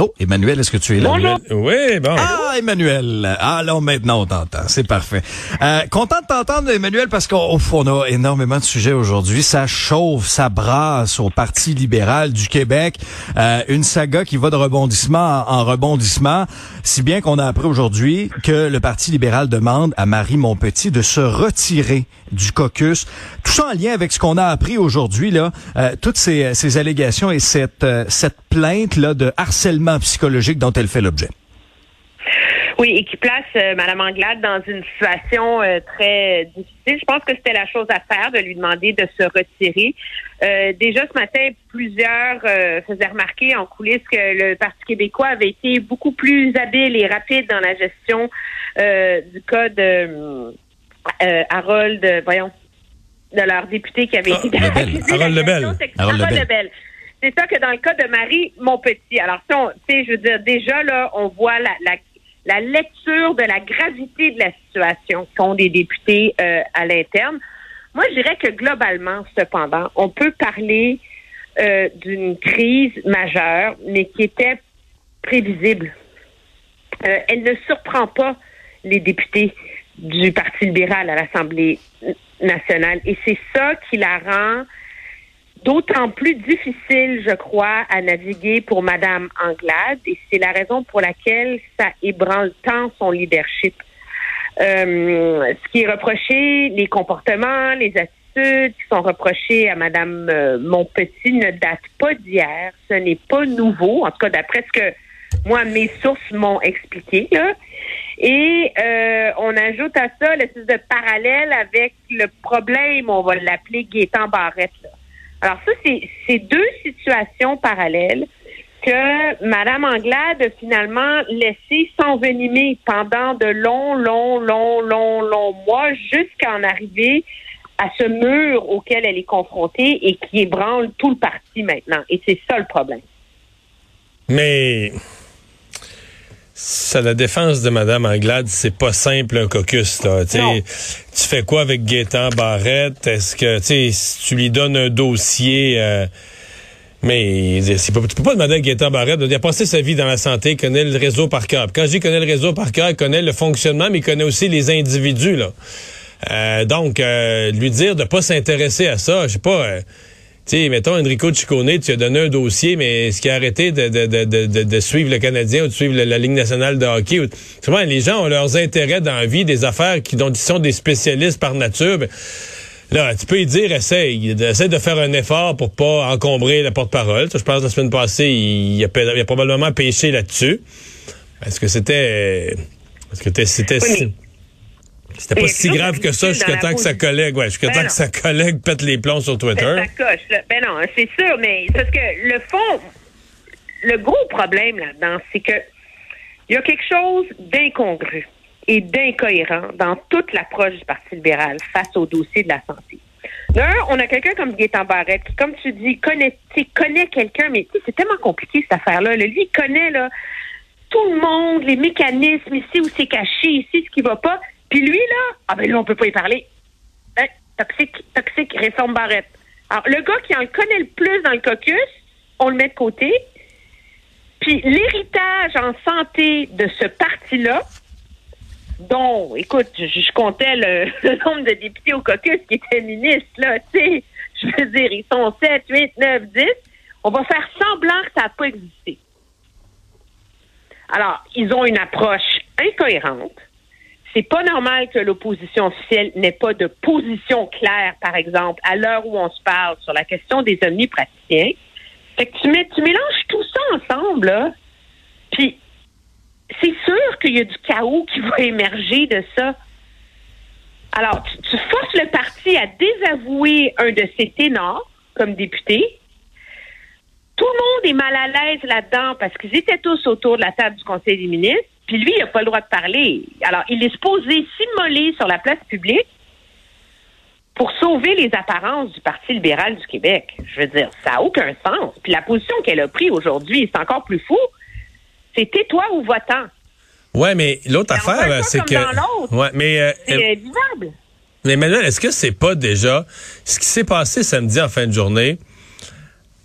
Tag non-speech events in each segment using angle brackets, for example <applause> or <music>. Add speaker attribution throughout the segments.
Speaker 1: Oh, Emmanuel, est-ce que tu es là?
Speaker 2: Bonjour.
Speaker 3: Oui, bon.
Speaker 1: Ah, Emmanuel. Alors maintenant, on t'entend. C'est parfait. Euh, content de t'entendre, Emmanuel, parce qu'on on a énormément de sujets aujourd'hui. Ça chauffe, ça brasse au Parti libéral du Québec. Euh, une saga qui va de rebondissement en, en rebondissement, si bien qu'on a appris aujourd'hui que le Parti libéral demande à Marie Montpetit de se retirer du caucus. Tout ça en lien avec ce qu'on a appris aujourd'hui, là, euh, toutes ces, ces allégations et cette, euh, cette plainte-là de harcèlement psychologique dont elle fait l'objet.
Speaker 2: Oui, et qui place euh, Mme Anglade dans une situation euh, très difficile. Je pense que c'était la chose à faire de lui demander de se retirer. Euh, déjà ce matin, plusieurs euh, faisaient remarquer en coulisses que le Parti québécois avait été beaucoup plus habile et rapide dans la gestion euh, du cas de euh, Harold, voyons, de leur député qui avait
Speaker 3: Ah,
Speaker 2: été
Speaker 3: Lebel. Harold Lebel.
Speaker 1: Harold Lebel.
Speaker 2: C'est ça que dans le cas de Marie Montpetit. Alors, si on, tu sais, je veux dire, déjà là, on voit la, la, la lecture de la gravité de la situation qu'ont des députés euh, à l'interne. Moi, je dirais que globalement, cependant, on peut parler euh, d'une crise majeure, mais qui était prévisible. Euh, elle ne surprend pas les députés du Parti libéral à l'Assemblée nationale. Et c'est ça qui la rend d'autant plus difficile, je crois, à naviguer pour Madame Anglade. Et c'est la raison pour laquelle ça ébranle tant son leadership. Euh, ce qui est reproché, les comportements, les attitudes qui sont reprochés à Madame euh, Montpetit ne datent pas d'hier. Ce n'est pas nouveau, en tout cas d'après ce que moi mes sources m'ont expliqué. Là. Et euh, on ajoute à ça l'espèce de parallèle avec le problème, on va l'appeler Gaétan Barrette. Là. Alors ça, c'est deux situations parallèles que Madame Anglade a finalement laissé s'envenimer pendant de longs, longs, longs, longs, longs mois jusqu'à en arriver à ce mur auquel elle est confrontée et qui ébranle tout le parti maintenant. Et c'est ça le problème.
Speaker 3: Mais ça, la défense de Mme Anglade, c'est pas simple un caucus. Là. Tu sais,
Speaker 2: Non.
Speaker 3: tu fais quoi avec Gaétan Barrette? Est-ce que si tu lui donnes un dossier euh, mais c'est pas, tu peux pas demander à Gaétan Barrette. Il a passé sa vie dans la santé, il connaît le réseau par cœur. Puis Quand je dis connaît le réseau par cœur, il connaît le fonctionnement, mais il connaît aussi les individus. Là. Euh, donc, euh, lui dire de pas s'intéresser à ça, je sais pas... sais, mettons, Enrico Ciccone, tu as donné un dossier, mais est-ce qu'il a arrêté de, de, de, de, suivre le Canadien ou de suivre la, la Ligue nationale de hockey? Ou- Souvent, les gens ont leurs intérêts dans la vie, des affaires qui, dont ils sont des spécialistes par nature. Ben, Là, tu peux lui dire, essaye, essaye de faire un effort pour pas encombrer la porte-parole. Je pense que la semaine passée, il a, il a probablement pêché là-dessus. Est-ce que c'était... Est-ce que c'était... C'était pas
Speaker 2: a
Speaker 3: si grave que ça jusqu'à temps que sa collègue, ouais, jusqu'à
Speaker 2: Ben
Speaker 3: temps que sa collègue pète les plombs sur Twitter.
Speaker 2: Ça coche, là. Ben non, c'est sûr, mais parce que le fond, le gros problème là-dedans, c'est que il y a quelque chose d'incongru et d'incohérent dans toute l'approche du Parti libéral face au dossier de la santé. D'un, on a quelqu'un comme Gaétan Barrette qui, comme tu dis, connaît, connaît quelqu'un, mais c'est tellement compliqué cette affaire-là. là. Lui, il connaît là, tout le monde, les mécanismes, ici où c'est caché, ici ce qui va pas. Puis lui, là, ah ben là, on peut pas y parler. Hein, toxique, toxique, réforme Barrette. Alors, le gars qui en connaît le plus dans le caucus, on le met de côté. Puis l'héritage en santé de ce parti-là, dont, écoute, je, je comptais le, <laughs> le nombre de députés au caucus qui étaient ministres, là, tu sais, je veux dire, ils sont 7, 8, 9, 10. On va faire semblant que ça n'a pas existé. Alors, ils ont une approche incohérente. C'est pas normal que l'opposition officielle n'ait pas de position claire, par exemple, à l'heure où on se parle sur la question des omnipraticiens. Fait que tu, mets, tu mélanges tout ça ensemble, là. Puis, c'est sûr qu'il y a du chaos qui va émerger de ça. Alors, tu, tu forces le parti à désavouer un de ses ténors comme député. Tout le monde est mal à l'aise là-dedans parce qu'ils étaient tous autour de la table du Conseil des ministres. Puis lui, il n'a pas le droit de parler. Alors, il est supposé s'immoler sur la place publique pour sauver les apparences du Parti libéral du Québec. Je veux dire, ça n'a aucun sens. Puis la position qu'elle a prise aujourd'hui, c'est encore plus fou. C'est tais-toi ou votant.
Speaker 3: Ouais, mais l'autre affaire, c'est que.
Speaker 2: dans.
Speaker 3: Ouais, mais. euh,
Speaker 2: C'est euh, vivable.
Speaker 3: Mais Emmanuel, est-ce que c'est pas déjà ce qui s'est passé samedi en fin de journée,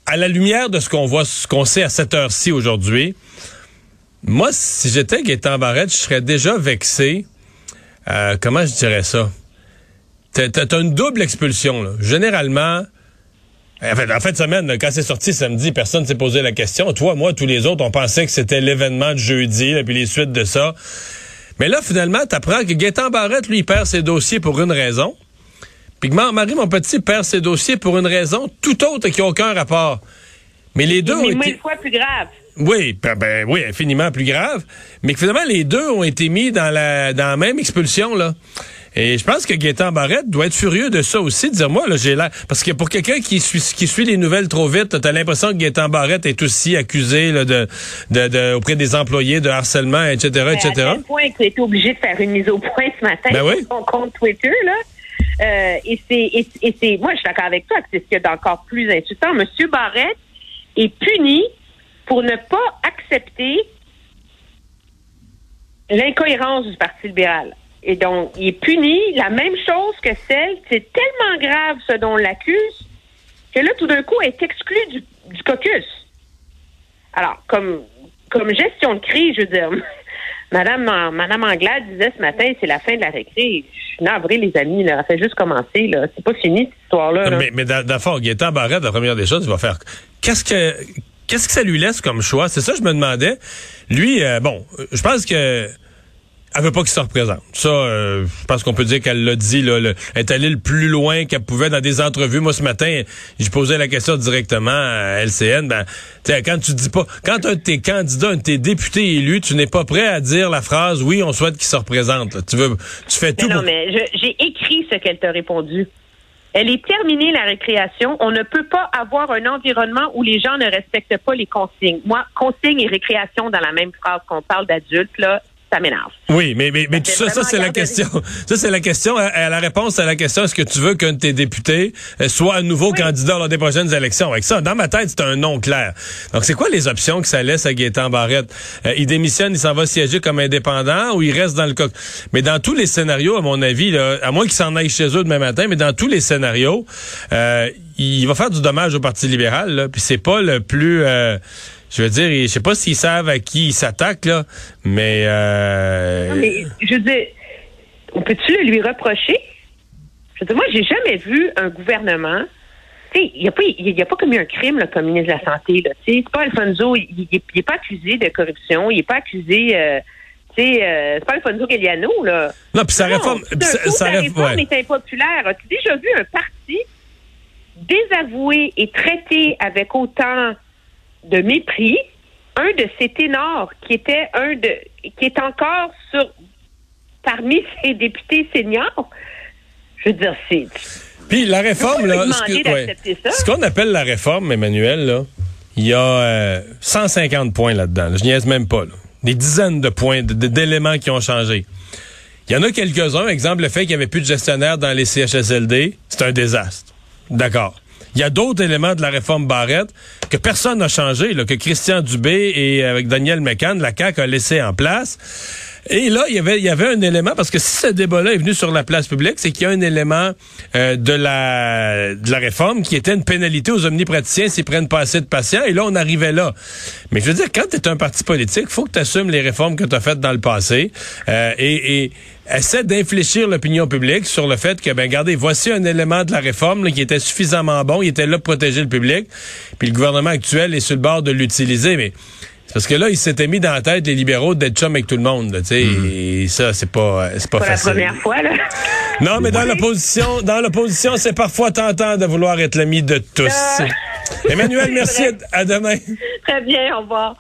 Speaker 3: à la lumière de ce qu'on voit, ce qu'on sait à cette heure-ci aujourd'hui? Moi, si j'étais Gaétan Barrette, je serais déjà vexé. Euh, comment je dirais ça? T'as t'as une double expulsion. Là. Généralement, en fait, en fin de semaine, là, quand c'est sorti samedi, personne ne s'est posé la question. Toi, moi, tous les autres, on pensait que c'était l'événement de jeudi, là, puis les suites de ça. Mais là, finalement, t'apprends que Gaétan Barrette, lui, il perd ses dossiers pour une raison. Puis que Marie, mon petit, perd ses dossiers pour une raison tout autre qui n'a aucun rapport. Mais les deux ont
Speaker 2: Mais
Speaker 3: été...
Speaker 2: mille fois plus grave.
Speaker 3: Oui, ben, ben, oui, infiniment plus grave. Mais que finalement, les deux ont été mis dans la, dans la même expulsion, là. Et je pense que Gaétan Barrette doit être furieux de ça aussi, de dire moi là j'ai l'air parce que pour quelqu'un qui suit qui suit les nouvelles trop vite, t'as l'impression que Gaétan Barrette est aussi accusé là, de, de, de auprès des employés de harcèlement, etc.,
Speaker 2: Mais
Speaker 3: etc.
Speaker 2: À tel point qu'il a été obligé de faire une mise au point ce matin
Speaker 3: Ben oui.
Speaker 2: sur son compte Twitter, là. Euh, et c'est, et, c'est, moi, je suis d'accord avec toi que c'est ce qu'il y a d'encore plus insultant. Monsieur Barrette est puni pour ne pas accepter l'incohérence du Parti libéral. Et donc, il est puni la même chose que celle, c'est tellement grave ce dont on l'accuse, que là, tout d'un coup, elle est exclu du, du caucus. Alors, comme, comme gestion de crise, je veux dire, <laughs> Madame, Madame Anglade disait ce matin, c'est la fin de la récré. Je suis navrée, les amis, là. Ça fait juste commencer, là. C'est pas fini, cette histoire-là. là.
Speaker 3: Mais, mais fond, Gaétan Barrette, la première des choses, il va faire. Qu'est-ce que qu'est-ce que ça lui laisse comme choix? C'est ça que je me demandais. Lui, euh, bon, je pense que elle veut pas qu'il se représente. Ça, euh, je pense qu'on peut dire qu'elle l'a dit. Là, le- elle est allée le plus loin qu'elle pouvait dans des entrevues. Moi, ce matin, je posais la question directement à LCN. Ben, tu sais, quand tu dis pas, quand un de tes candidats, un de tes députés élus, tu n'es pas prêt à dire la phrase "Oui, on souhaite qu'il se représente." là. Tu veux, tu fais tout.
Speaker 2: Non,
Speaker 3: pour-
Speaker 2: mais j'ai écrit ce qu'elle t'a répondu. Elle est terminée, la récréation. On ne peut pas avoir un environnement où les gens ne respectent pas les consignes. Moi, consignes et récréation dans la même phrase qu'on parle d'adultes, là, ça m'énerve.
Speaker 3: Oui, mais, mais, mais tout ça, <laughs> ça c'est la question. Ça, c'est la question. À, à la réponse à la question, est-ce que tu veux qu'un de tes députés euh, soit un nouveau
Speaker 2: Oui.
Speaker 3: candidat lors des prochaines élections? Avec ça, dans ma tête, c'est un non clair. Donc, c'est quoi les options que ça laisse à Gaétan Barrette? Euh, il démissionne, il s'en va siéger comme indépendant ou il reste dans le coq? Mais dans tous les scénarios, à mon avis, là, à moins qu'il s'en aille chez eux demain matin, mais dans tous les scénarios, euh, il va faire du dommage au Parti libéral, là, puis c'est pas le plus... euh, je veux dire, je sais pas s'ils savent à qui ils s'attaquent, là, mais... Euh,
Speaker 2: Non, mais, je veux dire, on peut-tu le lui reprocher? Je veux dire, moi, j'ai jamais vu un gouvernement. Tu sais, il n'y a, pas- il y a pas commis un crime, le comme ministre de la Santé. Là, tu sais, c'est pas Alfonso, il n'est pas accusé de corruption, il n'est pas accusé. Euh, tu sais, euh, c'est pas Alfonso Galliano, là.
Speaker 3: Non, puis sa réforme... sa-
Speaker 2: réforme
Speaker 3: ouais.
Speaker 2: est impopulaire. As-tu déjà vu un parti désavoué et traité avec autant de mépris un de ses ténors qui était un de qui est encore sur parmi <laughs> ses députés seniors? Je veux dire, c'est
Speaker 3: Puis la réforme, là, ce que- ouais. ce qu'on appelle la réforme, Emmanuel, là, il y a euh, 150 points là-dedans. là. Je niaise même pas. là. Des dizaines de points, d'éléments qui ont changé. Il y en a quelques-uns. Exemple, le fait qu'il n'y avait plus de gestionnaire dans les CHSLD, c'est un désastre. D'accord. Il y a d'autres éléments de la réforme Barrette que personne n'a changé, là, que Christian Dubé et avec Daniel McCann, la CAQ a laissé en place. Et là, il y avait, y avait un élément, parce que si ce débat-là est venu sur la place publique, c'est qu'il y a un élément euh, de la de la réforme qui était une pénalité aux omnipraticiens s'ils prennent pas assez de patients. Et là, on arrivait là. Mais je veux dire, quand tu es un parti politique, faut que tu assumes les réformes que tu as faites dans le passé euh, et, et essaie d'infléchir l'opinion publique sur le fait que, ben, regardez, voici un élément de la réforme là, qui était suffisamment bon, il était là pour protéger le public, puis le gouvernement actuel est sur le bord de l'utiliser, mais parce que là, il s'était mis dans la tête les libéraux d'être chum avec tout le monde, tu sais, et ça, c'est pas, c'est pas,
Speaker 2: pas la première fois, là.
Speaker 3: Non, mais dans l'opposition, dans l'opposition, c'est parfois tentant de vouloir être l'ami de tous.
Speaker 2: Euh.
Speaker 3: Emmanuel, <laughs> merci, à demain.
Speaker 2: Très bien, au revoir.